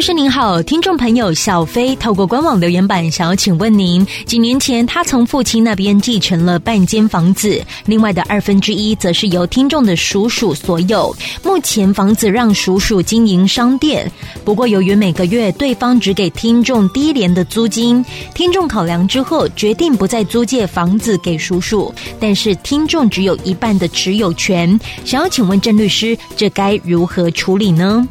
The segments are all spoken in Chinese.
律师您好，听众朋友小飞透过官网留言板想要请问您，几年前他从父亲那边继承了半间房子，另外的二分之一则是由听众的叔叔所有。目前房子让叔叔经营商店，不过由于每个月对方只给听众低廉的租金。听众考量之后，决定不再租借房子给叔叔，但是听众只有一半的持有权。想要请问郑律师，这该如何处理呢？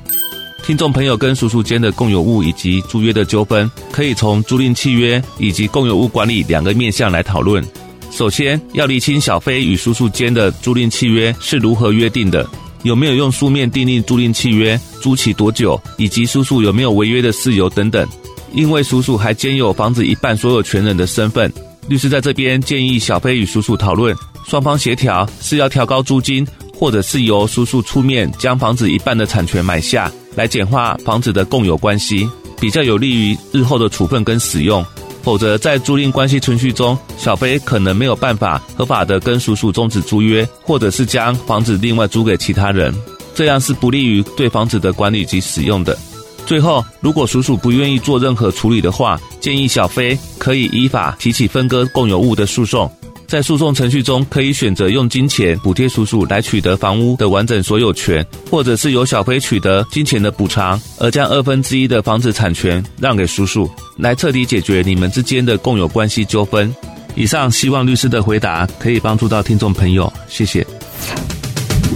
听众朋友跟叔叔间的共有物以及租约的纠纷，可以从租赁契约以及共有物管理两个面向来讨论。首先要厘清小飞与叔叔间的租赁契约是如何约定的，有没有用书面订立租赁契约，租期多久，以及叔叔有没有违约的事由等等。因为叔叔还兼有房子一半所有权人的身份，律师在这边建议小飞与叔叔讨论，双方协调是要调高租金，或者是由叔叔出面将房子一半的产权买下来，简化房子的共有关系，比较有利于日后的处分跟使用。否则，在租赁关系程序中，小飞可能没有办法合法的跟叔叔终止租约，或者是将房子另外租给其他人，这样是不利于对房子的管理及使用的。最后，如果叔叔不愿意做任何处理的话，建议小飞可以依法提起分割共有物的诉讼。在诉讼程序中，可以选择用金钱补贴叔叔来取得房屋的完整所有权，或者是由小飞取得金钱的补偿，而将二分之一的房子产权让给叔叔，来彻底解决你们之间的共有关系纠纷。以上，希望律师的回答可以帮助到听众朋友，谢谢。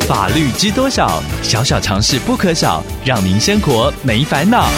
法律知多少？小小常识不可少，让您生活没烦恼。